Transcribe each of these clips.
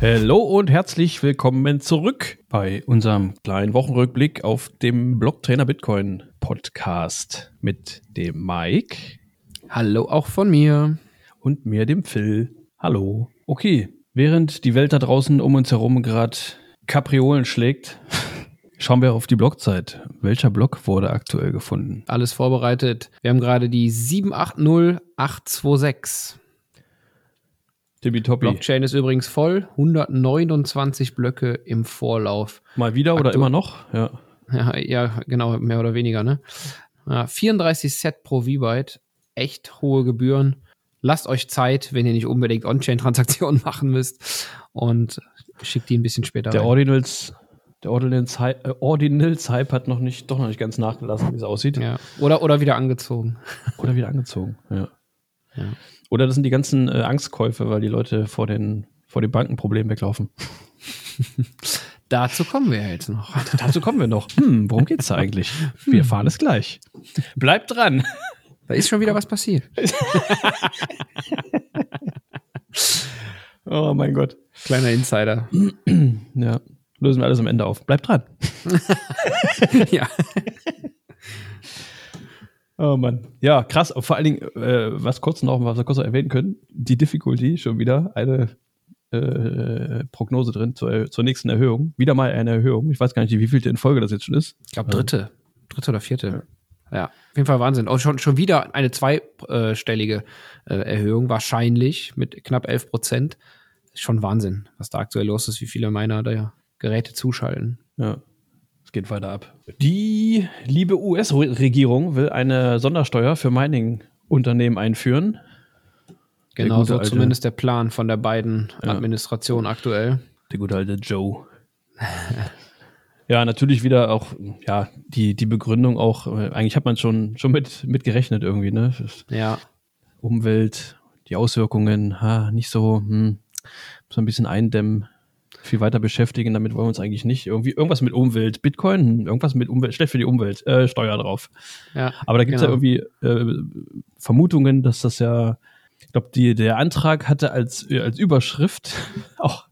Hallo und herzlich willkommen zurück bei unserem kleinen Wochenrückblick auf dem Blocktrainer Bitcoin Podcast mit dem Mike. Hallo auch von mir. Und mir, dem Phil. Hallo. Okay, während die Welt da draußen um uns herum gerade Kapriolen schlägt, schauen wir auf die Blockzeit. Welcher Block wurde aktuell gefunden? Alles vorbereitet. Wir haben gerade die 780826. Tippitoppi. Blockchain ist übrigens voll. 129 Blöcke im Vorlauf. Mal wieder oder Aktu immer noch? Ja. Ja, ja, genau, mehr oder weniger, ne? Ja, 34 Set pro V-Byte. Echt hohe Gebühren. Lasst euch Zeit, wenn ihr nicht unbedingt On-Chain-Transaktionen machen müsst. Und schickt die ein bisschen später Der rein. Ordinals, der Ordinals, Hy- äh, Ordinals Hype hat noch nicht, doch noch nicht ganz nachgelassen, wie es aussieht. Ja. Oder, oder wieder angezogen. Oder wieder angezogen. Ja. Ja. Oder das sind die ganzen äh, Angstkäufe, weil die Leute vor den, vor den Bankenproblemen weglaufen. Dazu kommen wir ja jetzt noch. Dazu kommen wir noch. Hm, worum geht's da eigentlich? Wir erfahren es gleich. Bleibt dran. Da ist schon wieder was passiert. Oh mein Gott. Kleiner Insider. Ja, lösen wir alles am Ende auf. Bleibt dran. ja. Oh Mann. Ja, krass. Vor allen Dingen, äh, was kurz noch, was wir kurz noch erwähnen können, die Difficulty schon wieder eine äh, Prognose drin zur, zur nächsten Erhöhung. Wieder mal eine Erhöhung. Ich weiß gar nicht, wie vielte in Folge das jetzt schon ist. Ich glaube, dritte. Dritte oder vierte. Ja, auf jeden Fall Wahnsinn. Auch schon, schon wieder eine zweistellige äh, Erhöhung, wahrscheinlich mit knapp 11 Prozent. Ist schon Wahnsinn, was da aktuell los ist, wie viele meiner da Geräte zuschalten. Ja. Es geht weiter ab. Die liebe US-Regierung will eine Sondersteuer für Mining-Unternehmen einführen. Genau so alte- zumindest der Plan von der beiden Ja. Administration aktuell. Der gute alte Joe. ja, natürlich wieder auch, ja, die, die Begründung auch, äh, eigentlich hat man schon, schon mit, gerechnet irgendwie, ne? Ja, Umwelt, die Auswirkungen, ha, nicht so, hm, so ein bisschen eindämmen, viel weiter beschäftigen, damit wollen wir uns eigentlich nicht. Irgendwie irgendwas mit Umwelt, Bitcoin, hm, irgendwas mit Umwelt, schlecht für die Umwelt, äh, Steuer drauf. ja. Aber da gibt es Genau. ja irgendwie äh, Vermutungen, dass das ja, ich glaube, der Antrag hatte als, äh, als Überschrift auch,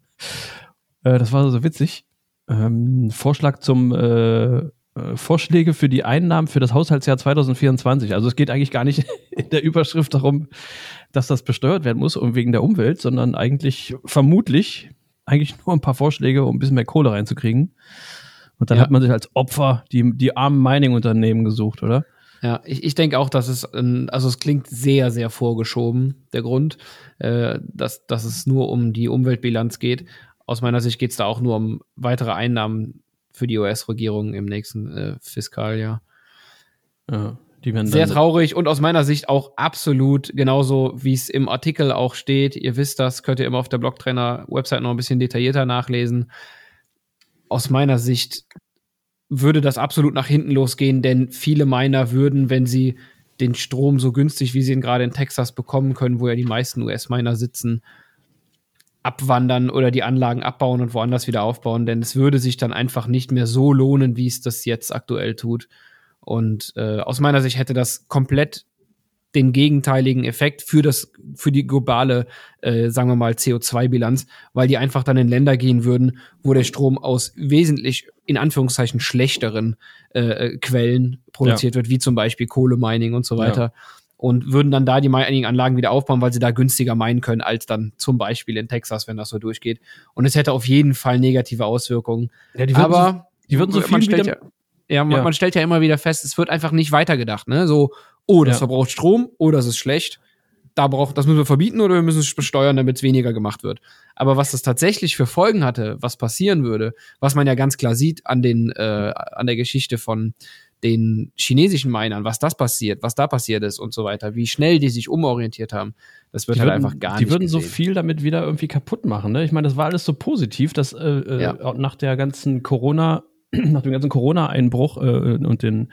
äh, das war so witzig, ähm, Vorschlag zum äh, Vorschläge für die Einnahmen für das Haushaltsjahr 2024. Also es geht eigentlich gar nicht in der Überschrift darum, dass das besteuert werden muss und wegen der Umwelt, sondern eigentlich vermutlich eigentlich nur ein paar Vorschläge, um ein bisschen mehr Kohle reinzukriegen. Und dann Ja. hat man sich als Opfer die, die armen Mining-Unternehmen gesucht, oder? Ja, ich, ich denke auch, dass es, ähm, also es klingt sehr, sehr vorgeschoben, der Grund, äh, dass, dass es nur um die Umweltbilanz geht. Aus meiner Sicht geht es da auch nur um weitere Einnahmen für die US-Regierung im nächsten äh, Fiskaljahr. Ja, die werden Sehr traurig und aus meiner Sicht auch absolut genauso, wie es im Artikel auch steht. Ihr wisst das, könnt ihr immer auf der Blocktrainer-Website noch ein bisschen detaillierter nachlesen. Aus meiner Sicht würde das absolut nach hinten losgehen, denn viele Miner würden, wenn sie den Strom so günstig, wie sie ihn gerade in Texas bekommen können, wo ja die meisten US-Miner sitzen, abwandern oder die Anlagen abbauen und woanders wieder aufbauen, denn es würde sich dann einfach nicht mehr so lohnen, wie es das jetzt aktuell tut. Und äh, aus meiner Sicht hätte das komplett den gegenteiligen Effekt für das für die globale, äh, sagen wir mal CO2-Bilanz, weil die einfach dann in Länder gehen würden, wo der Strom aus wesentlich in Anführungszeichen schlechteren äh, äh, Quellen produziert wird, wie zum Beispiel Kohlemining und so weiter. Und würden dann da die Mining-Anlagen wieder aufbauen, weil sie da günstiger meinen können, als dann zum Beispiel in Texas, wenn das so durchgeht. Und es hätte auf jeden Fall negative Auswirkungen. ja, die würden Aber so, die würden so viel wieder, ja, man, Ja. man stellt ja immer wieder fest, es wird einfach nicht weitergedacht, ne? So, oh, das Ja. verbraucht Strom, oh, das ist schlecht. Da braucht, das müssen wir verbieten oder wir müssen es besteuern, damit es weniger gemacht wird. Aber was das tatsächlich für Folgen hatte, was passieren würde, was man ja ganz klar sieht an den, äh, an der Geschichte von den chinesischen Minern, was das passiert, was da passiert ist und so weiter, wie schnell die sich umorientiert haben, das wird die halt würden, einfach gar die nicht würden so gesehen. viel damit wieder irgendwie kaputt machen. Ne? Ich meine, das war alles so positiv, dass äh, äh, Ja. nach der ganzen Corona, nach dem ganzen Corona-Einbruch äh, und den,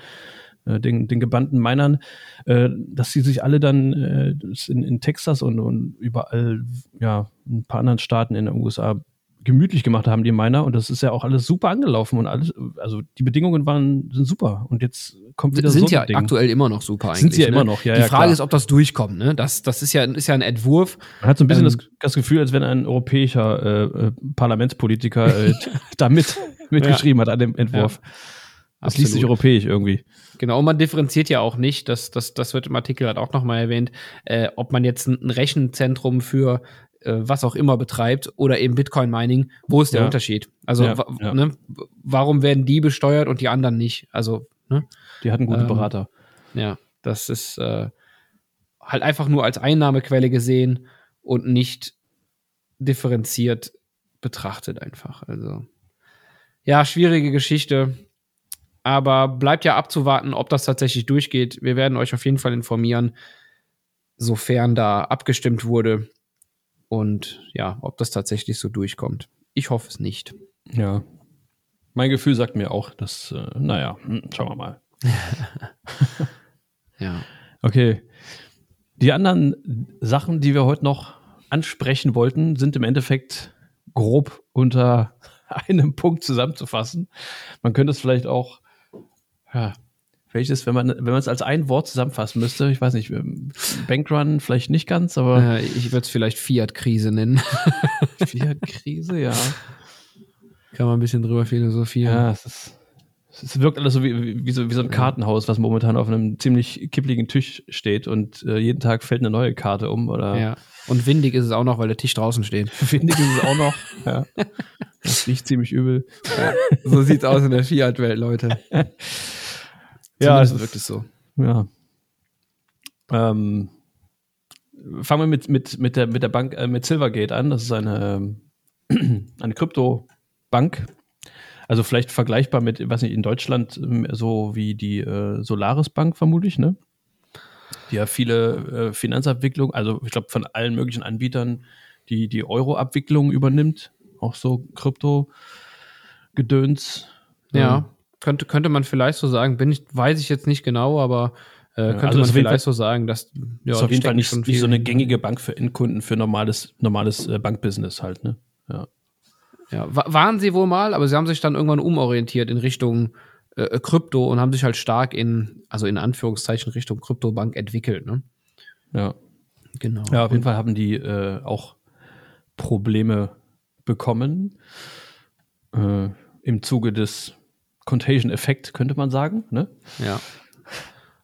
äh, den, den gebannten Minern, äh, dass sie sich alle dann äh, in, in Texas und, und überall, ja, ein paar anderen Staaten in den USA gemütlich gemacht haben, die Miner. Und das ist ja auch alles super angelaufen und alles, also die Bedingungen waren, sind super. Und jetzt kommt wieder sind so ja ein Ding. aktuell immer noch super eigentlich. Sind sie ja ne? immer noch, ja, Die ja, Frage klar. ist, ob das durchkommt, ne? Das, das ist ja, ist ja ein Entwurf. Man hat so ein bisschen Ähm, das, das Gefühl, als wenn ein europäischer äh, äh, Parlamentspolitiker äh, da mit, mitgeschrieben hat an dem Entwurf. Das liest sich Absolut. europäisch irgendwie. Genau, und man differenziert ja auch nicht, das, das, das wird im Artikel halt auch nochmal erwähnt, äh, ob man jetzt ein Rechenzentrum für äh, was auch immer betreibt oder eben Bitcoin-Mining, wo ist der Ja. Unterschied? Also Ja, ja. Ne, warum werden die besteuert und die anderen nicht? Also, ne? Die hatten gute Ähm, Berater. Ja, das ist äh, halt einfach nur als Einnahmequelle gesehen und nicht differenziert betrachtet einfach. Also ja, schwierige Geschichte. Aber bleibt ja abzuwarten, ob das tatsächlich durchgeht. Wir werden euch auf jeden Fall informieren, sofern da abgestimmt wurde. Und ja, ob das tatsächlich so durchkommt. Ich hoffe es nicht. Ja. Mein Gefühl sagt mir auch, dass, äh, naja, hm, schauen wir mal. Ja. Okay. Die anderen Sachen, die wir heute noch ansprechen wollten, sind im Endeffekt grob unter einem Punkt zusammenzufassen. Man könnte es vielleicht auch, ja, welches, wenn man, wenn man es als ein Wort zusammenfassen müsste, ich weiß nicht, ähm, Bankrun vielleicht nicht ganz, aber Äh, ich würde es vielleicht Fiat-Krise nennen. Fiat-Krise, ja. Kann man ein bisschen drüber philosophieren. Ja, es ist. Es wirkt alles so wie, wie, wie, so, wie so ein Kartenhaus, was momentan auf einem ziemlich kippligen Tisch steht und äh, jeden Tag fällt eine neue Karte um oder Ja. Und windig ist es auch noch, weil der Tisch draußen steht. windig ist es auch noch. Ja. Das riecht ziemlich übel. So sieht's aus in der Fiat-Welt, Leute. Ja, es wirkt es so. Ja. Ähm, fangen wir mit, mit, mit, der, mit der Bank, äh, mit Silvergate an. Das ist eine, ähm, eine Kryptobank. Also vielleicht vergleichbar mit, weiß nicht, in Deutschland ähm, so wie die äh, Solaris Bank vermutlich, ne? Die ja viele äh, Finanzabwicklung, also ich glaube von allen möglichen Anbietern, die die Euro-Abwicklung übernimmt. Auch so Krypto-Gedöns. Ja, könnte, könnte man vielleicht so sagen. Bin ich, weiß ich jetzt nicht genau, aber äh, könnte also man vielleicht so sagen, dass ja, ist auf jeden Fall nicht, nicht so eine hin. gängige Bank für Endkunden, für normales, normales äh, Bankbusiness halt, ne? Ja. Ja, wa- waren sie wohl mal, aber sie haben sich dann irgendwann umorientiert in Richtung äh, Krypto und haben sich halt stark in, also in Anführungszeichen Richtung Kryptobank entwickelt, ne? Ja. Genau. ja, auf jeden Fall haben die äh, auch Probleme bekommen. Äh, Im Zuge des Contagion-Effekt, könnte man sagen, ne? Ja.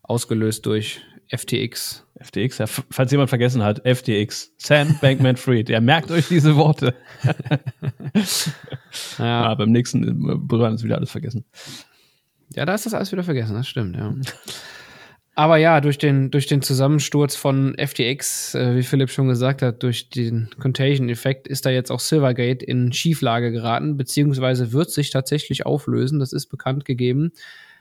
Ausgelöst durch FTX. FTX, ja, falls jemand vergessen hat, FTX, Sam Bankman Fried. Ja, merkt euch diese Worte. Ja, Ah, beim nächsten äh, Brüdern ist wieder alles vergessen. Ja, da ist das alles wieder vergessen, das stimmt, ja. Aber ja, durch den, durch den Zusammensturz von FTX, äh, wie Philipp schon gesagt hat, durch den Contagion-Effekt ist da jetzt auch Silvergate in Schieflage geraten, beziehungsweise wird sich tatsächlich auflösen, das ist bekannt gegeben.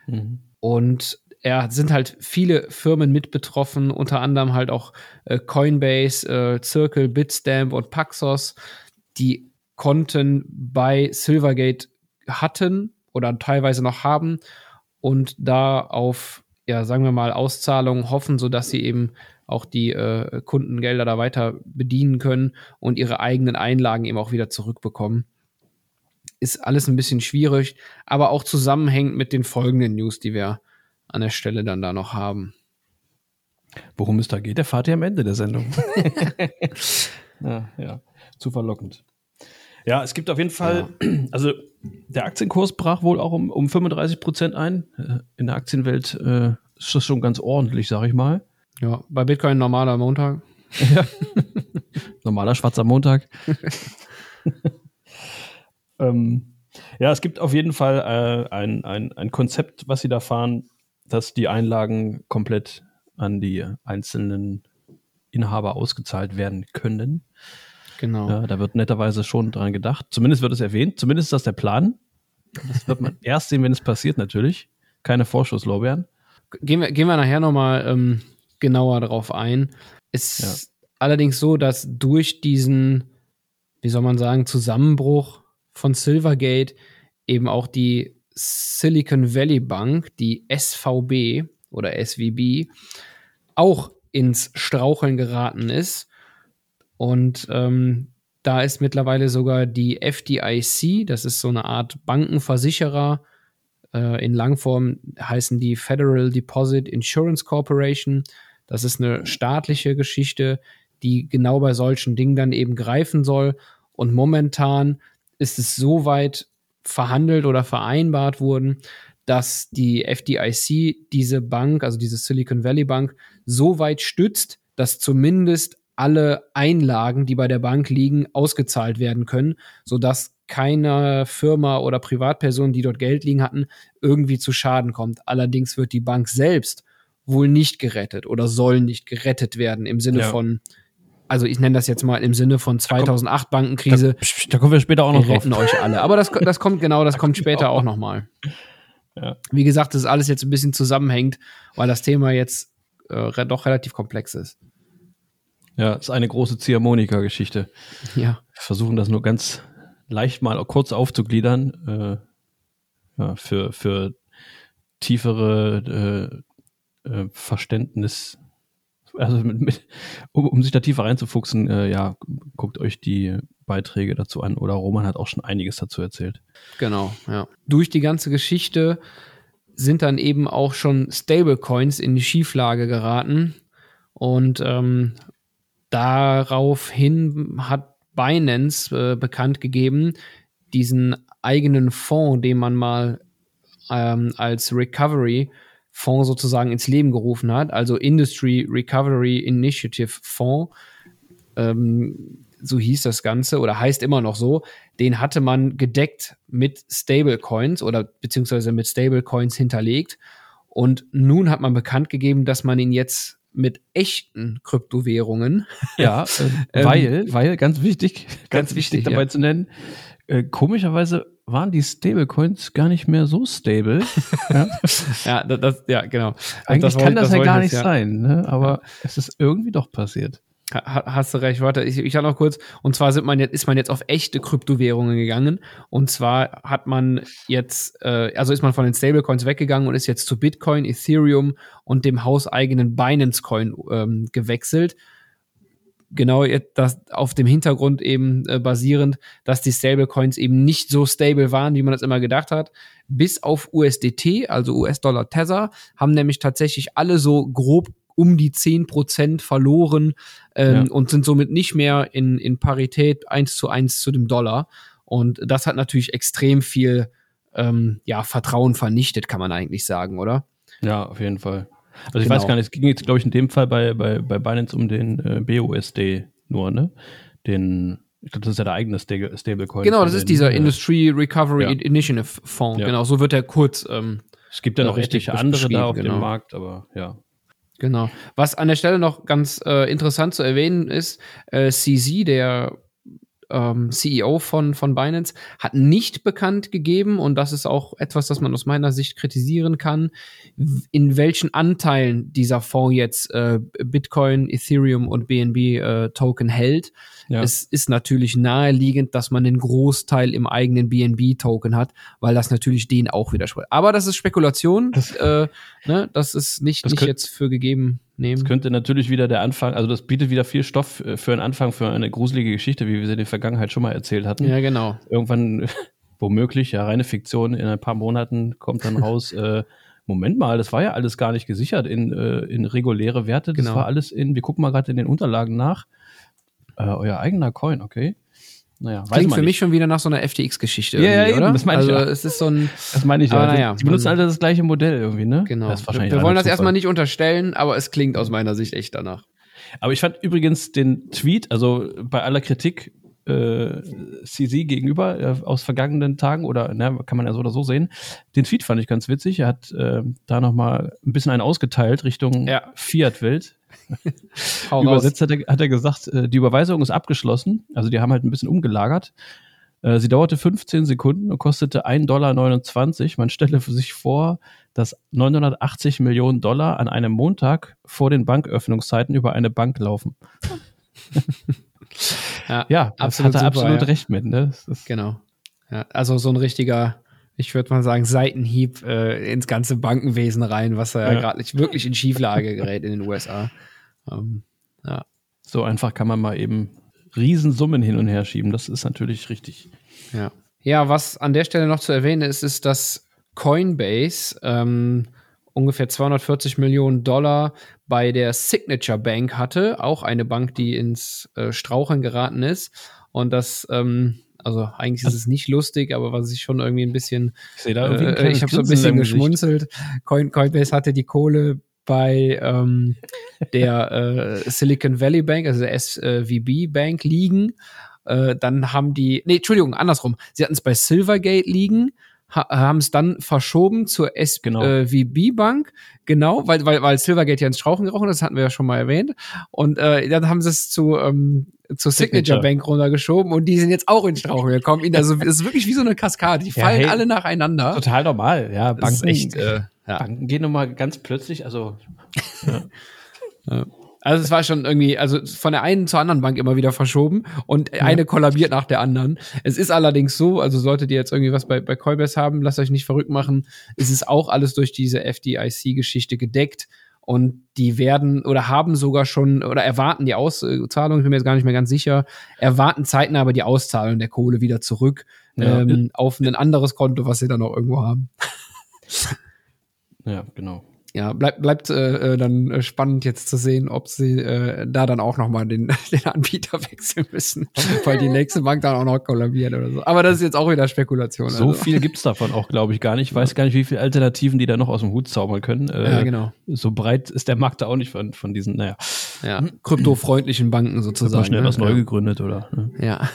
Mhm. Und er sind halt viele Firmen mit betroffen, unter anderem halt auch äh, Coinbase, äh, Circle, Bitstamp und Paxos, die Konten bei Silvergate hatten oder teilweise noch haben und da auf, ja, sagen wir mal, Auszahlungen hoffen, sodass sie eben auch die äh, Kundengelder da weiter bedienen können und ihre eigenen Einlagen eben auch wieder zurückbekommen. Ist alles ein bisschen schwierig, aber auch zusammenhängt mit den folgenden News, die wir an der Stelle dann da noch haben. Worum es da geht, erfahrt ihr am Ende der Sendung. ja, ja, zu verlockend. Ja, es gibt auf jeden Fall, also der Aktienkurs brach wohl auch um, um 35 Prozent ein. Äh, In der Aktienwelt äh, ist das schon ganz ordentlich, sag ich mal. Ja, bei Bitcoin normaler Montag. Normaler schwarzer Montag. ähm, ja, es gibt auf jeden Fall äh, ein, ein, ein Konzept, was sie da fahren, dass die Einlagen komplett an die einzelnen Inhaber ausgezahlt werden können. Genau. Ja, da wird netterweise schon dran gedacht. Zumindest wird es erwähnt. Zumindest ist das der Plan. Das wird man erst sehen, wenn es passiert, natürlich. Keine Vorschusslorbeeren. Gehen wir, gehen wir nachher nochmal ähm, genauer drauf ein. Es ist allerdings so, dass durch diesen, wie soll man sagen, Zusammenbruch von Silvergate eben auch die Silicon Valley Bank, die SVB oder SVB, auch ins Straucheln geraten ist. Und ähm, Da ist mittlerweile sogar die FDIC, das ist so eine Art Bankenversicherer, äh, in Langform heißen die Federal Deposit Insurance Corporation. Das ist eine staatliche Geschichte, die genau bei solchen Dingen dann eben greifen soll. Und momentan ist es so weit verhandelt oder vereinbart worden, dass die FDIC diese Bank, also diese Silicon Valley Bank, so weit stützt, dass zumindest alle Einlagen, die bei der Bank liegen, ausgezahlt werden können, sodass keine Firma oder Privatperson, die dort Geld liegen hatten, irgendwie zu Schaden kommt. Allerdings wird die Bank selbst wohl nicht gerettet oder soll nicht gerettet werden im Sinne ja. von, also ich nenne das jetzt mal im Sinne von 2008 Bankenkrise. Da, da, kommen wir später auch noch wir retten drauf. euch alle. Aber das, das kommt genau, das da kommt später auch, auch noch mal. Ja. Wie gesagt, das ist alles jetzt ein bisschen zusammenhängt, weil das Thema jetzt äh, doch relativ komplex ist. Ja, ist eine große Ziehharmonika-Geschichte. Ja. Wir versuchen das nur ganz leicht mal kurz aufzugliedern. Äh, ja, für, für tiefere äh, äh, Verständnis, also mit, mit, um, um, sich da tiefer reinzufuchsen, äh, ja, guckt euch die Beiträge dazu an. Oder Roman hat auch schon einiges dazu erzählt. Genau, ja. Durch die ganze Geschichte sind dann eben auch schon Stablecoins in die Schieflage geraten. Und ähm, daraufhin hat Binance äh, bekannt gegeben, diesen eigenen Fonds, den man mal ähm, als Recovery Fonds sozusagen ins Leben gerufen hat, also Industry Recovery Initiative Fonds, ähm, so hieß das Ganze oder heißt immer noch so, den hatte man gedeckt mit Stablecoins oder beziehungsweise mit Stablecoins hinterlegt. Und nun hat man bekannt gegeben, dass man ihn jetzt mit echten Kryptowährungen. Ja, äh, weil, weil, ganz wichtig, ganz, ganz wichtig, dabei ja. zu nennen, äh, komischerweise waren die Stablecoins gar nicht mehr so stable. ja, ja, das, ja, genau. Eigentlich das kann das, das ja gar nicht ja. sein, ne? aber ja. es ist irgendwie doch passiert. Hast du recht, warte, ich, ich sag noch kurz. Und zwar sind man jetzt, ist man jetzt auf echte Kryptowährungen gegangen. Und zwar hat man jetzt, äh, also ist man von den Stablecoins weggegangen und ist jetzt zu Bitcoin, Ethereum und dem hauseigenen Binance Coin ähm, gewechselt. Genau das auf dem Hintergrund eben äh, basierend, dass die Stablecoins eben nicht so stable waren, wie man das immer gedacht hat. Bis auf USDT, also US-Dollar Tether, haben nämlich tatsächlich alle so grob um die 10% verloren ähm, ja. und sind somit nicht mehr in, in Parität eins zu eins zu dem Dollar. Und das hat natürlich extrem viel ähm, ja, Vertrauen vernichtet, kann man eigentlich sagen, oder? Ja, auf jeden Fall. Also ich genau. weiß gar nicht, es ging jetzt, glaube ich, in dem Fall bei, bei, bei Binance um den äh, BUSD nur, ne? Den, ich glaube, das ist ja der eigene Stablecoin. Genau, das ist den, dieser äh, Industry Recovery ja. Initiative Fonds. Ja. Genau, so wird er kurz. Ähm, es gibt ja noch richtig andere da auf genau. dem Markt, aber ja. Genau. Was an der Stelle noch ganz äh, interessant zu erwähnen ist, äh, CZ, der ähm, CEO von, von Binance, hat nicht bekannt gegeben, und das ist auch etwas, das man aus meiner Sicht kritisieren kann, in welchen Anteilen dieser Fonds jetzt äh, Bitcoin, Ethereum und BNB äh, Token hält. Ja. Es ist natürlich naheliegend, dass man den Großteil im eigenen BNB-Token hat, weil das natürlich den auch widerspricht. Aber das ist Spekulation. Das, äh, ne? das ist nicht, das nicht jetzt für gegeben nehmen. Das könnte natürlich wieder der Anfang, also das bietet wieder viel Stoff äh, für einen Anfang, für eine gruselige Geschichte, wie wir sie in der Vergangenheit schon mal erzählt hatten. Ja, genau. Irgendwann, womöglich, ja, reine Fiktion, in ein paar Monaten kommt dann raus, äh, Moment mal, das war ja alles gar nicht gesichert in, äh, in reguläre Werte. Das genau. war alles in, wir gucken mal gerade in den Unterlagen nach. Äh, euer eigener Coin, okay. Naja, Klingt für nicht. mich schon wieder nach so einer FTX-Geschichte. Ja, ja, oder? Das meine ich. Also, es ist so ein. Das meine ich. Ja. naja, die benutzen alle das gleiche Modell irgendwie, ne? Genau. Wir wollen das erstmal nicht unterstellen, aber es klingt aus meiner Sicht echt danach. Aber ich fand übrigens den Tweet, also bei aller Kritik äh, CZ gegenüber äh, aus vergangenen Tagen oder ne, kann man ja so oder so sehen. Den Tweet fand ich ganz witzig. Er hat äh, da noch mal ein bisschen einen ausgeteilt Richtung ja. Fiat-Welt. Übersetzt hat er, hat er gesagt, äh, die Überweisung ist abgeschlossen. Also die haben halt ein bisschen umgelagert. Äh, sie dauerte 15 Sekunden und kostete 1,29 Dollar. Man stelle sich vor, dass 980 Millionen Dollar an einem Montag vor den Banköffnungszeiten über eine Bank laufen. ja, ja absolut hat er super, absolut ja. recht mit. Ne? genau. Ja, also so ein richtiger, ich würde mal sagen, Seitenhieb äh, ins ganze Bankenwesen rein, was ja, ja. gerade wirklich in Schieflage gerät in den USA. Ähm, ja. So einfach kann man mal eben Riesensummen hin und her schieben. Das ist natürlich richtig. Ja. Ja, was an der Stelle noch zu erwähnen ist, ist, dass Coinbase ähm, ungefähr 240 Millionen Dollar bei der Signature Bank hatte, auch eine Bank, die ins äh, Straucheln geraten ist. Und das, ähm, also eigentlich ist es nicht lustig, aber was ich schon irgendwie ein bisschen, ich, ein äh, ich habe so ein bisschen geschmunzelt. Coin, Coinbase hatte die Kohle bei ähm, der äh, Silicon Valley Bank, also der SVB Bank liegen. Äh, dann haben die, nee, Entschuldigung, andersrum. Sie hatten es bei Silvergate liegen, ha haben es dann verschoben zur SVB genau. äh, Bank, genau, weil, weil, weil Silvergate ja ins Strauchen gerochen das hatten wir ja schon mal erwähnt. Und äh, dann haben sie es zu, ähm, zur Signature, Signature Bank runtergeschoben und die sind jetzt auch ins Strauchen gekommen. Also das ist wirklich wie so eine Kaskade. Die fallen ja, hey, alle nacheinander. Total normal, ja. Banken, echt, äh, ja. Banken gehen nochmal ganz plötzlich, also. Ja. ja. Also es war schon irgendwie, also von der einen zur anderen Bank immer wieder verschoben und ja. eine kollabiert nach der anderen. Es ist allerdings so, also solltet ihr jetzt irgendwie was bei, bei Coinbase haben, lasst euch nicht verrückt machen. Es ist auch alles durch diese FDIC-Geschichte gedeckt und die werden oder haben sogar schon oder erwarten die Auszahlung, ich bin mir jetzt gar nicht mehr ganz sicher, erwarten zeitnah aber die Auszahlung der Kohle wieder zurück ja. ähm, auf ein anderes Konto, was sie dann noch irgendwo haben. Ja, genau ja, bleibt bleibt äh, äh, dann äh, spannend jetzt zu sehen, ob sie äh, da dann auch noch mal den, den Anbieter wechseln müssen, weil die nächste Bank dann auch noch kollabiert oder so. Aber das ist jetzt auch wieder Spekulation. So also. viel gibt's davon auch, glaube ich, gar nicht. Ich weiß gar nicht, wie viele Alternativen die da noch aus dem Hut zaubern können. Äh, ja, genau. So breit ist der Markt da auch nicht von, von diesen, naja. Ja, kryptofreundlichen Banken sozusagen. schnell ne? was neu gegründet, oder? Ne? Ja.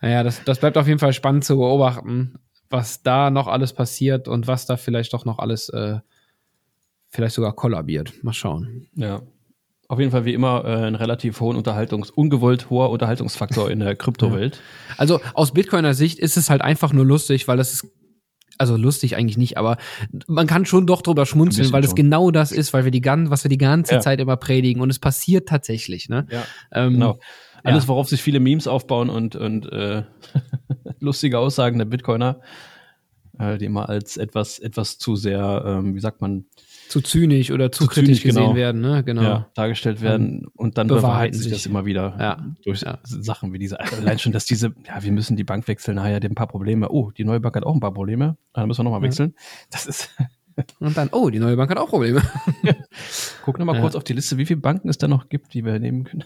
Naja, das, das bleibt auf jeden Fall spannend zu beobachten, was da noch alles passiert und was da vielleicht doch noch alles äh, vielleicht sogar kollabiert. Mal schauen. Ja. Auf jeden Fall wie immer äh, ein relativ hohen Unterhaltungs-, ungewollt hoher Unterhaltungsfaktor in der Kryptowelt. Also aus Bitcoiner Sicht ist es halt einfach nur lustig, weil das ist also lustig eigentlich nicht, aber man kann schon doch drüber schmunzeln, weil es genau das ist, weil wir die ganze, was wir die ganze ja. Zeit immer predigen und es passiert tatsächlich, ne? Ja, ähm, genau. Alles, worauf sich viele Memes aufbauen und, und äh, lustige Aussagen der Bitcoiner, äh, die immer als etwas, etwas zu sehr, ähm, wie sagt man, zu zynisch oder zu, zu kritisch zynisch, gesehen genau. werden, ne? Genau. Ja, dargestellt werden und dann bewahrheiten sich das immer wieder ja. durch ja. Sachen wie diese. Allein schon, dass diese, ja, wir müssen die Bank wechseln, naja, die haben ein paar Probleme. Oh, die neue Bank hat auch ein paar Probleme. Dann müssen wir nochmal wechseln. Das ist. und dann, oh, die neue Bank hat auch Probleme. Guck nochmal kurz auf die Liste, wie viele Banken es da noch gibt, die wir nehmen können.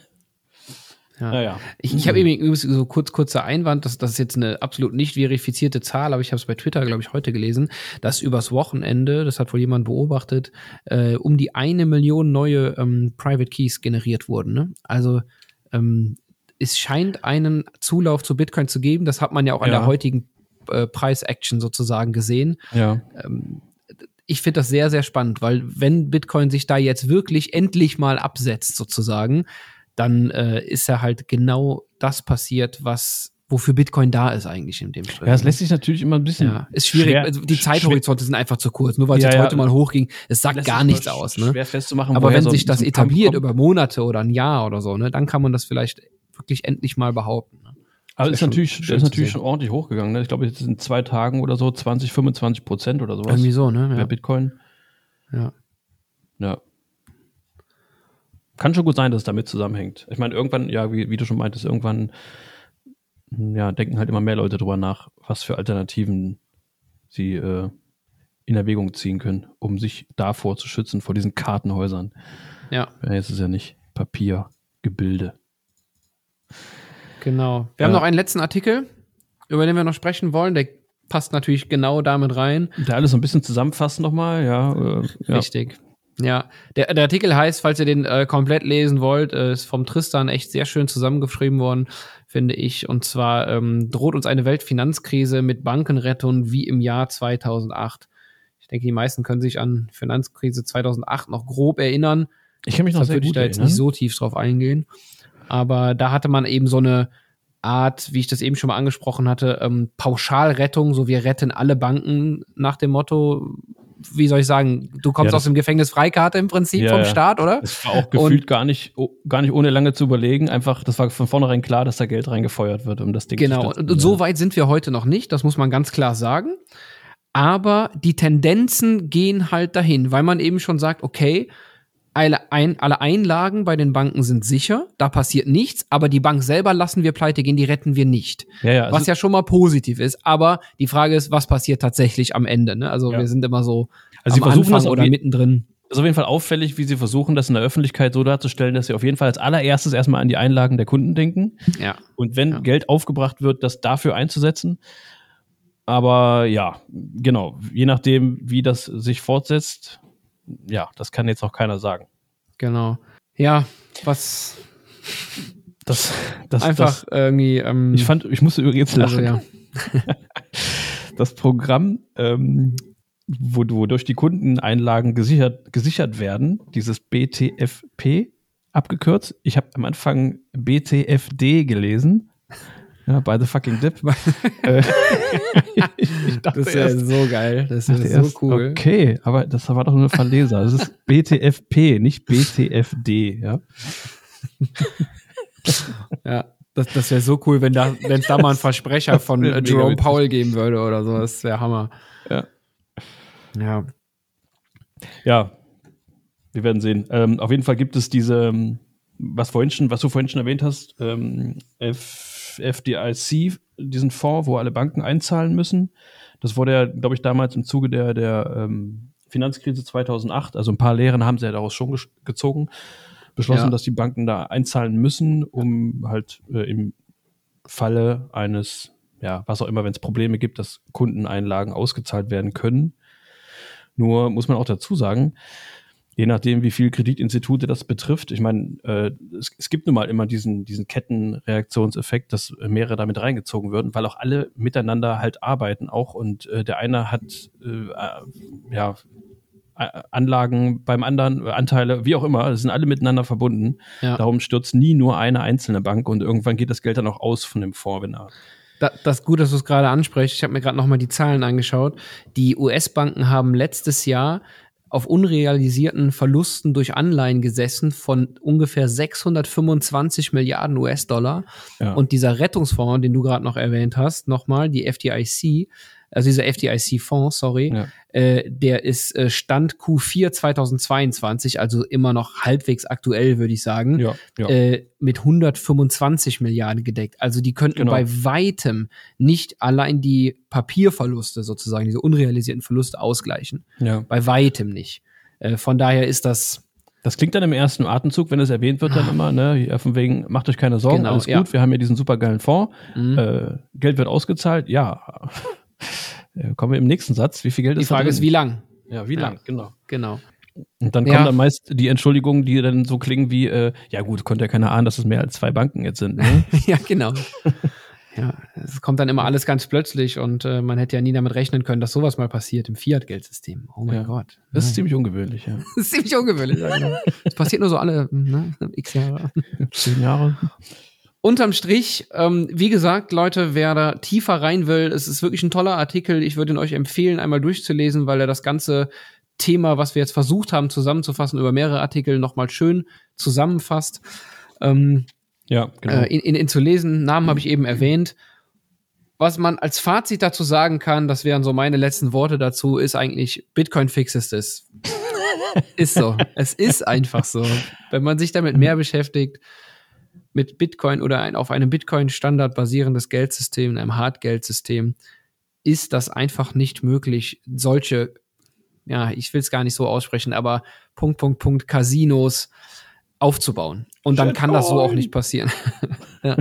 Ja. Naja. Ich, ich habe eben so kurz kurzer Einwand, dass das ist jetzt eine absolut nicht verifizierte Zahl, aber ich habe es bei Twitter, glaube ich, heute gelesen, dass übers Wochenende, das hat wohl jemand beobachtet, äh, um die eine Million neue ähm, Private Keys generiert wurden. Ne? Also ähm, es scheint einen Zulauf zu Bitcoin zu geben. Das hat man ja auch an der heutigen äh, Preis-Action sozusagen gesehen. Ja. Ähm, ich finde das sehr, sehr spannend, weil wenn Bitcoin sich da jetzt wirklich endlich mal absetzt, sozusagen, dann äh, ist ja halt genau das passiert, was wofür Bitcoin da ist eigentlich in dem Schritt. Ja, es lässt sich natürlich immer ein bisschen. Ja, ist schwierig. Schwer, also die Zeithorizonte sind einfach zu kurz. Nur weil es ja, jetzt heute mal hochging, es sagt gar nichts aus. Ne? Schwer festzumachen. Aber wenn so sich das etabliert über Monate oder ein Jahr oder so, ne, dann kann man das vielleicht wirklich endlich mal behaupten. Ne? Also ist natürlich, der ist natürlich schon ordentlich hochgegangen. Ne? Ich glaube, jetzt in zwei Tagen oder so 20, 25 Prozent oder sowas. Irgendwie so, ne? Ja. Bitcoin. Ja. Ja. Kann schon gut sein, dass es damit zusammenhängt. Ich meine, irgendwann, ja, wie, wie du schon meintest, irgendwann hm, ja, denken halt immer mehr Leute drüber nach, was für Alternativen sie äh, in Erwägung ziehen können, um sich davor zu schützen, vor diesen Kartenhäusern. Ja. jetzt ist ja nicht Papiergebilde. Genau. Wir ja. haben noch einen letzten Artikel, über den wir noch sprechen wollen. Der passt natürlich genau damit rein. Der alles so ein bisschen zusammenfassen nochmal, ja. Äh, ja. Richtig. Ja, der, der Artikel heißt, falls ihr den äh, komplett lesen wollt, äh, ist vom Tristan echt sehr schön zusammengeschrieben worden, finde ich. Und zwar ähm, droht uns eine Weltfinanzkrise mit Bankenrettung wie im Jahr 2008. Ich denke, die meisten können sich an Finanzkrise 2008 noch grob erinnern. Ich kann mich noch Deshalb sehr würde ich da jetzt nicht so tief drauf eingehen. Aber da hatte man eben so eine Art, wie ich das eben schon mal angesprochen hatte, ähm, Pauschalrettung, so wir retten alle Banken nach dem Motto, wie soll ich sagen, du kommst ja, aus dem Gefängnis Freikarte im Prinzip ja, vom Staat, oder? Das war auch gefühlt und, gar nicht, gar nicht ohne lange zu überlegen. Einfach, das war von vornherein klar, dass da Geld reingefeuert wird, um das Ding genau. zu Genau, und so weit sind wir heute noch nicht, das muss man ganz klar sagen. Aber die Tendenzen gehen halt dahin, weil man eben schon sagt, okay, alle, ein, alle Einlagen bei den Banken sind sicher, da passiert nichts, aber die Bank selber lassen wir pleite gehen, die retten wir nicht. Ja, ja, also was ja schon mal positiv ist, aber die Frage ist, was passiert tatsächlich am Ende? Ne? Also Ja. wir sind immer so Also sie am versuchen Anfang das oder mittendrin. ist auf jeden Fall auffällig, wie sie versuchen, das in der Öffentlichkeit so darzustellen, dass sie auf jeden Fall als allererstes erstmal an die Einlagen der Kunden denken. Ja. Und wenn. Geld aufgebracht wird, das dafür einzusetzen. Aber ja, genau, je nachdem, wie das sich fortsetzt, ja, das kann jetzt auch keiner sagen. Genau. Ja, was Das, das, einfach irgendwie. Ähm, das, ich fand, ich musste übrigens lachen. also, ja. Das Programm, ähm, wo, wodurch die Kundeneinlagen gesichert, gesichert werden, dieses BTFP abgekürzt. Ich habe am Anfang BTFD gelesen. Ja, by the fucking dip. Äh, ich, dachte Das wäre so geil. Das wäre so erst, cool. Okay, aber das war doch nur ein Verleser. Das ist BTFP, nicht BTFD, ja. Ja, das, das wäre so cool, wenn da, es da mal einen Versprecher von äh, Jerome. Powell geben würde oder so. Das wäre Hammer. Ja. Ja. Ja, wir werden sehen. Ähm, auf jeden Fall gibt es diese, ähm, was vorhin schon, was du vorhin schon erwähnt hast, ähm, F FDIC, diesen Fonds, wo alle Banken einzahlen müssen. Das wurde ja, glaube ich, damals im Zuge der, der ähm, Finanzkrise 2008, also ein paar Lehren haben sie ja daraus schon gezogen, beschlossen, Ja. dass die Banken da einzahlen müssen, um halt äh, im Falle eines, ja, was auch immer, wenn es Probleme gibt, dass Kundeneinlagen ausgezahlt werden können. Nur muss man auch dazu sagen, je nachdem, wie viel Kreditinstitute das betrifft, ich meine, äh, es, es gibt nun mal immer diesen, diesen Kettenreaktionseffekt, dass mehrere damit reingezogen würden, weil auch alle miteinander halt arbeiten auch und äh, der eine hat äh, äh, ja Anlagen beim anderen, äh, Anteile, wie auch immer, das sind alle miteinander verbunden. Ja. Darum stürzt nie nur eine einzelne Bank und irgendwann geht das Geld dann auch aus von dem Fonds, wenn er Da, das ist gut, dass du es gerade ansprichst. Ich habe mir gerade noch mal die Zahlen angeschaut. Die US-Banken haben letztes Jahr auf unrealisierten Verlusten durch Anleihen gesessen von ungefähr 625 Milliarden US-Dollar. Ja. Und dieser Rettungsfonds, den du gerade noch erwähnt hast, nochmal, die FDIC, also dieser FDIC-Fonds, sorry, Ja. äh, der ist äh, Stand Q4 2022, also immer noch halbwegs aktuell, würde ich sagen ja, ja. äh, mit 125 Milliarden gedeckt. Also die könnten Genau. bei weitem nicht allein die Papierverluste sozusagen, diese unrealisierten Verluste ausgleichen. ja. Bei weitem nicht. Äh, von daher ist das, Das klingt dann im ersten Atemzug, wenn es erwähnt wird, dann immer, ne, von wegen, macht euch keine Sorgen, Genau, alles gut, ja. wir haben ja diesen supergeilen Fonds, mh. äh, Geld wird ausgezahlt, ja. Äh, Kommen wir im nächsten Satz, wie viel Geld die ist da Frage ist, wie lang? Ja, wie Ja. lang, genau. Genau. Und dann Ja. kommen dann meist die Entschuldigungen, die dann so klingen wie, äh, ja gut, konnte ja keiner ahnen, dass es mehr als zwei Banken jetzt sind. Ne? ja, genau. ja, es kommt dann immer alles ganz plötzlich und äh, man hätte ja nie damit rechnen können, dass sowas mal passiert im Fiat-Geldsystem. Oh mein Ja. Gott. Das ist ziemlich ungewöhnlich, ja. das ist ziemlich ungewöhnlich. Genau. Das passiert nur so alle ne, x Jahre. Zehn Jahre. Unterm Strich, ähm, wie gesagt, Leute, wer da tiefer rein will, es ist wirklich ein toller Artikel. Ich würde ihn euch empfehlen, einmal durchzulesen, weil er das ganze Thema, was wir jetzt versucht haben zusammenzufassen, über mehrere Artikel nochmal schön zusammenfasst. Ähm, Ja, genau. äh, in, in, in zu lesen, Namen habe ich eben erwähnt. Was man als Fazit dazu sagen kann, das wären so meine letzten Worte dazu, ist eigentlich, Bitcoin fixes this. ist so. Es ist einfach so. Wenn man sich damit mehr beschäftigt, mit Bitcoin oder ein, auf einem Bitcoin-Standard basierendes Geldsystem, einem Hardgeldsystem, ist das einfach nicht möglich, solche, ja, ich will es gar nicht so aussprechen, aber Punkt, Punkt, Punkt, Casinos aufzubauen. Und dann kann das so auch nicht passieren. ja.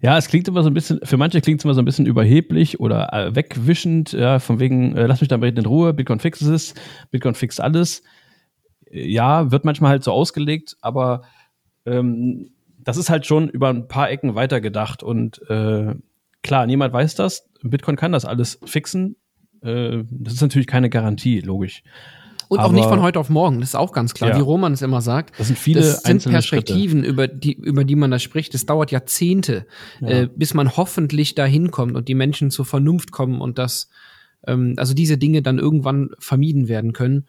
Ja, es klingt immer so ein bisschen, für manche klingt es immer so ein bisschen überheblich oder äh, wegwischend, ja, von wegen, äh, lass mich damit in Ruhe, Bitcoin fixes es, Bitcoin fixt alles. Äh, Ja, wird manchmal halt so ausgelegt, aber ähm, das ist halt schon über ein paar Ecken weitergedacht und äh, klar, niemand weiß das. Bitcoin kann das alles fixen. Äh, das ist natürlich keine Garantie, logisch. Und auch Aber- nicht von heute auf morgen, das ist auch ganz klar, Ja. wie Roman es immer sagt. Das sind viele das sind Schritte. Perspektiven, über die, über die man da spricht. Es dauert Jahrzehnte, Ja. äh, bis man hoffentlich dahin kommt und die Menschen zur Vernunft kommen und das, ähm, also diese Dinge dann irgendwann vermieden werden können,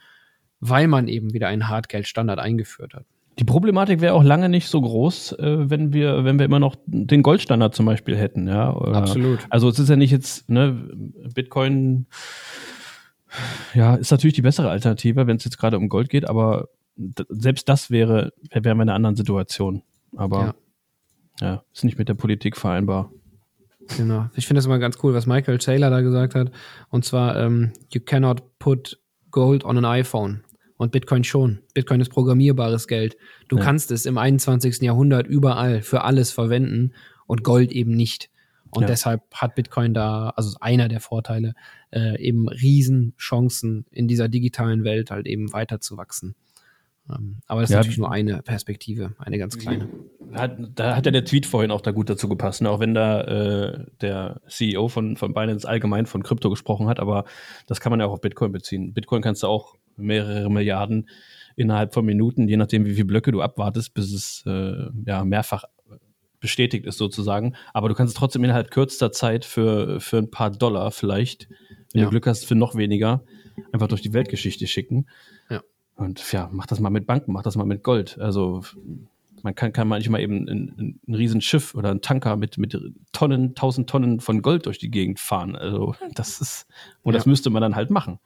weil man eben wieder einen Hartgeldstandard eingeführt hat. Die Problematik wäre auch lange nicht so groß, äh, wenn wir, wenn wir immer noch den Goldstandard zum Beispiel hätten, ja. Oder, Absolut. Also es ist ja nicht jetzt, ne, Bitcoin Ja, ist natürlich die bessere Alternative, wenn es jetzt gerade um Gold geht, aber selbst das wäre, wären wir in einer anderen Situation. Aber ja. ja, ist nicht mit der Politik vereinbar. Genau. Ich finde das immer ganz cool, was Michael Taylor da gesagt hat. Und zwar, ähm, you cannot put gold on an iPhone. Und Bitcoin schon. Bitcoin ist programmierbares Geld. Du ja. kannst es im 21. Jahrhundert überall für alles verwenden und Gold eben nicht. Und ja. deshalb hat Bitcoin da, also einer der Vorteile, äh, eben Riesenchancen in dieser digitalen Welt halt eben weiterzuwachsen. Ähm, aber das ist ja, natürlich nur eine Perspektive, eine ganz kleine. Hat, da hat ja der Tweet vorhin auch da gut dazu gepasst, ne? auch wenn da äh, der CEO von, von Binance allgemein von Krypto gesprochen hat, aber das kann man ja auch auf Bitcoin beziehen. Bitcoin kannst du auch mehrere Milliarden innerhalb von Minuten, je nachdem, wie viele Blöcke du abwartest, bis es äh, ja mehrfach bestätigt ist sozusagen. Aber du kannst es trotzdem innerhalb kürzester Zeit für, für ein paar Dollar vielleicht, wenn ja. du Glück hast, für noch weniger, einfach durch die Weltgeschichte schicken. Ja. Und ja, mach das mal mit Banken, mach das mal mit Gold. Also man kann, kann manchmal eben ein, ein, Riesenschiff oder ein Tanker mit, mit Tonnen, tausend Tonnen von Gold durch die Gegend fahren. Also das ist, und ja. das müsste man dann halt machen.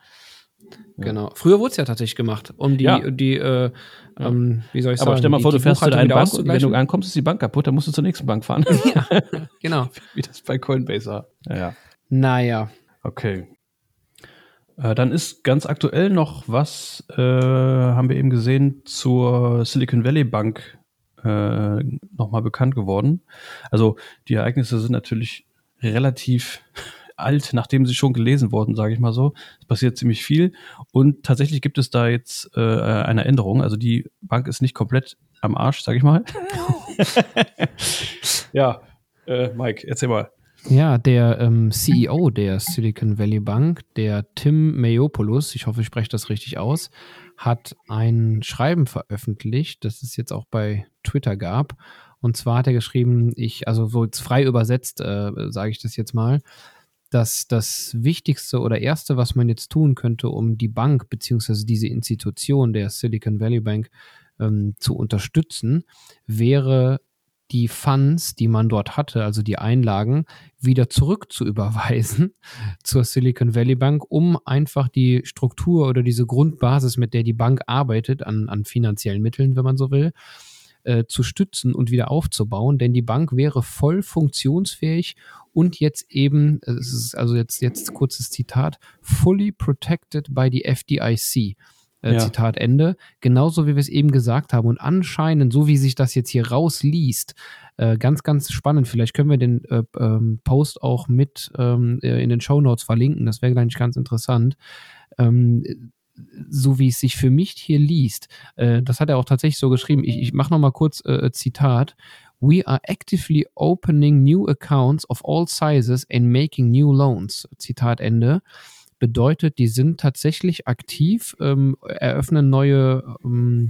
Genau. Früher wurde es ja tatsächlich gemacht, um die, ja. die äh, ähm, wie soll ich sagen? Aber stell mal vor, du fährst zu deiner Bank und wenn du ankommst, ist die Bank kaputt, dann musst du zur nächsten Bank fahren. ja, genau. Wie das bei Coinbase war. Ja. Naja. Okay. Äh, dann ist ganz aktuell noch was, äh, haben wir eben gesehen, zur Silicon Valley Bank äh, nochmal bekannt geworden. Also die Ereignisse sind natürlich relativ alt, nachdem sie schon gelesen wurden, sage ich mal so. Es passiert ziemlich viel und tatsächlich gibt es da jetzt äh, eine Änderung. Also die Bank ist nicht komplett am Arsch, sage ich mal. ja, äh, Mike, erzähl mal. Ja, der ähm, CEO der Silicon Valley Bank, der Tim Mayopoulos, ich hoffe, ich spreche das richtig aus, hat ein Schreiben veröffentlicht, das es jetzt auch bei Twitter gab. Und zwar hat er geschrieben, ich, also so jetzt frei übersetzt, äh, sage ich das jetzt mal, dass das Wichtigste oder Erste, was man jetzt tun könnte, um die Bank beziehungsweise diese Institution der Silicon Valley Bank ähm, zu unterstützen, wäre die Funds, die man dort hatte, also die Einlagen, wieder zurück zu überweisen zur Silicon Valley Bank, um einfach die Struktur oder diese Grundbasis, mit der die Bank arbeitet, an, an finanziellen Mitteln, wenn man so will, äh, zu stützen und wieder aufzubauen. Denn die Bank wäre voll funktionsfähig und jetzt eben, also jetzt, jetzt kurzes Zitat, fully protected by the FDIC. Äh, ja. Zitat Ende. Genauso wie wir es eben gesagt haben. Und anscheinend, so wie sich das jetzt hier rausliest, äh, ganz, ganz spannend. Vielleicht können wir den äh, ähm, Post auch mit ähm, äh, in den Show Notes verlinken. Das wäre eigentlich ganz interessant. Ähm, so wie es sich für mich hier liest, äh, das hat er auch tatsächlich so geschrieben. Ich, ich mache nochmal kurz äh, Zitat. We are actively opening new accounts of all sizes and making new loans. Zitat Ende bedeutet, die sind tatsächlich aktiv, ähm, eröffnen neue, ähm,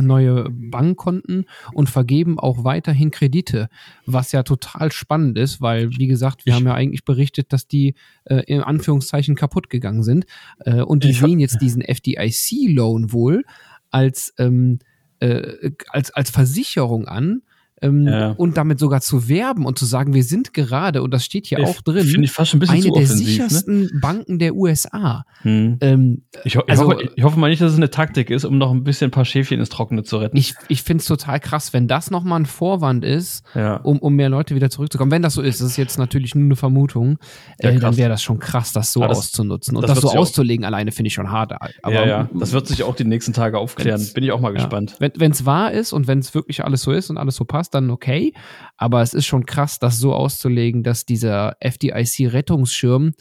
neue Bankkonten und vergeben auch weiterhin Kredite, was ja total spannend ist, weil, wie gesagt, wir ich haben ja eigentlich berichtet, dass die äh, in Anführungszeichen kaputt gegangen sind. Äh, und die sehen jetzt diesen FDIC-Loan wohl als, ähm, äh, als, als Versicherung an ähm, ja. und damit sogar zu werben und zu sagen, wir sind gerade, und das steht hier ich, auch drin, ich fast ein bisschen eine der ne? sichersten ne? Banken der USA. Hm. Ähm, ich, ho also, hoffe, ich, hoffe, mal nicht, dass es eine Taktik ist, um noch ein bisschen ein paar Schäfchen ins Trockene zu retten. Ich, ich finde es total krass, wenn das nochmal ein Vorwand ist, ja. um, um mehr Leute wieder zurückzukommen. Wenn das so ist, das ist jetzt natürlich nur eine Vermutung, äh, dann wäre das schon krass, das so das, auszunutzen. Und das, das so auszulegen alleine finde ich schon hart. Aber, ja, ja, das wird sich auch die nächsten Tage aufklären. Bin ich auch mal gespannt. Wenn es wahr ist und wenn es wirklich alles so ist und alles so passt, dann okay. Aber es ist schon krass, das so auszulegen, dass dieser FDIC-Rettungsschirm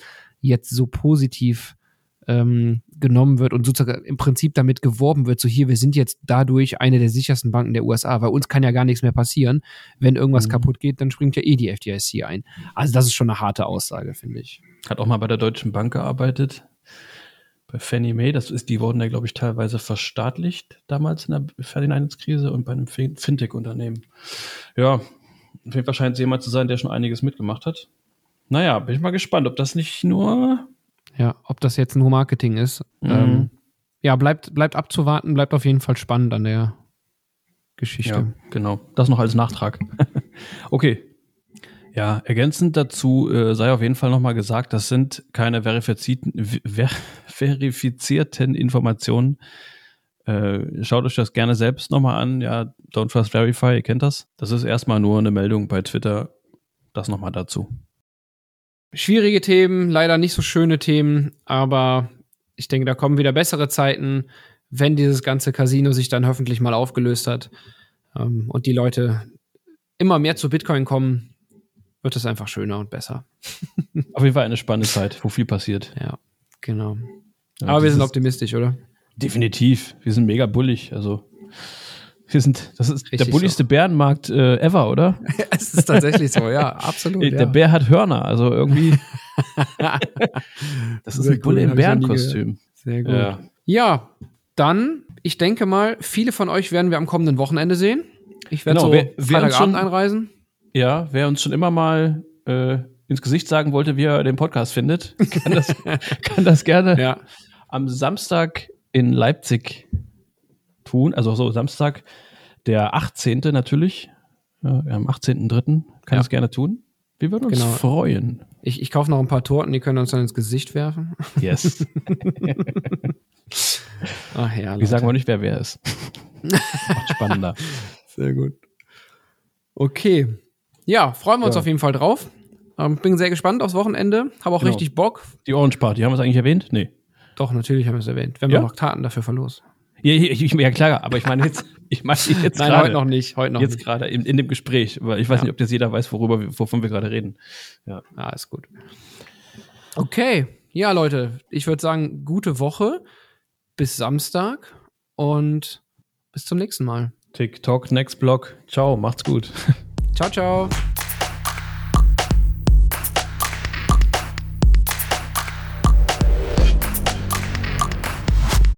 jetzt so positiv ähm, genommen wird und sozusagen im Prinzip damit geworben wird, so hier, wir sind jetzt dadurch eine der sichersten Banken der USA, weil uns kann ja gar nichts mehr passieren. Wenn irgendwas mhm. kaputt geht, dann springt ja eh die FDIC ein. Also das ist schon eine harte Aussage, finde ich. Hat auch mal bei der Deutschen Bank gearbeitet, bei Fannie Mae, das ist, die wurden ja, glaube ich, teilweise verstaatlicht damals in der Finanzkrise und bei einem Fintech-Unternehmen. Ja, auf jeden Fall scheint es jemand zu sein, der schon einiges mitgemacht hat. Naja, bin ich mal gespannt, ob das nicht nur. Ja, ob das jetzt nur Marketing ist. Mhm. Ähm, ja, bleibt, bleibt abzuwarten, bleibt auf jeden Fall spannend an der Geschichte. Ja, genau. Das noch als Nachtrag. okay. Ja, ergänzend dazu äh, sei auf jeden Fall nochmal gesagt, das sind keine verifizierten, ver verifizierten Informationen. Äh, schaut euch das gerne selbst nochmal an. Ja, Don't Trust Verify, ihr kennt das. Das ist erstmal nur eine Meldung bei Twitter. Das nochmal dazu. Schwierige Themen, leider nicht so schöne Themen, aber ich denke, da kommen wieder bessere Zeiten, wenn dieses ganze Casino sich dann hoffentlich mal aufgelöst hat ähm, und die Leute immer mehr zu Bitcoin kommen, wird es einfach schöner und besser. Auf jeden Fall eine spannende Zeit, wo viel passiert. Ja, genau. Ja, Aber wir sind optimistisch, oder? Definitiv. Wir sind mega bullig. Also wir sind, das ist Richtig der bulligste so. Bärenmarkt äh, ever, oder? es ist tatsächlich so, ja, absolut. Der ja. Bär hat Hörner, also irgendwie. das ist Sehr ein Bulle im Bärenkostüm. Sehr gut. Ja. ja, dann, ich denke mal, viele von euch werden wir am kommenden Wochenende sehen. Ich werde genau, so wer, Freitagabend einreisen. Ja, wer uns schon immer mal äh, ins Gesicht sagen wollte, wie er den Podcast findet, kann das, kann das gerne ja. am Samstag in Leipzig tun. Also so Samstag, der 18. natürlich. Ja, am 18.3. kann ja. das gerne tun. Wir würden uns genau. freuen. Ich, ich kaufe noch ein paar Torten, die können uns dann ins Gesicht werfen. Yes. Ach ja. Wir sagen wir nicht, wer wer ist. Macht spannender. Sehr gut. Okay. Ja, freuen wir uns ja. auf jeden Fall drauf. Ähm, bin sehr gespannt aufs Wochenende. Habe auch genau. richtig Bock. Die Orange Party, haben wir es eigentlich erwähnt? Nee. Doch, natürlich haben wir es erwähnt. Wenn ja? wir noch Karten dafür verlosen. Ja, ich, ich, ja, klar, aber ich meine jetzt, ich meine jetzt Nein, grade, heute noch nicht, heute noch Jetzt gerade in, in, dem Gespräch, weil ich weiß ja. nicht, ob das jeder weiß, worüber wir, wovon wir gerade reden. Ja. Ah, ist gut. Okay. Ja, Leute, ich würde sagen, gute Woche bis Samstag und bis zum nächsten Mal. TikTok, Next Block. Ciao, macht's gut. Ciao, ciao.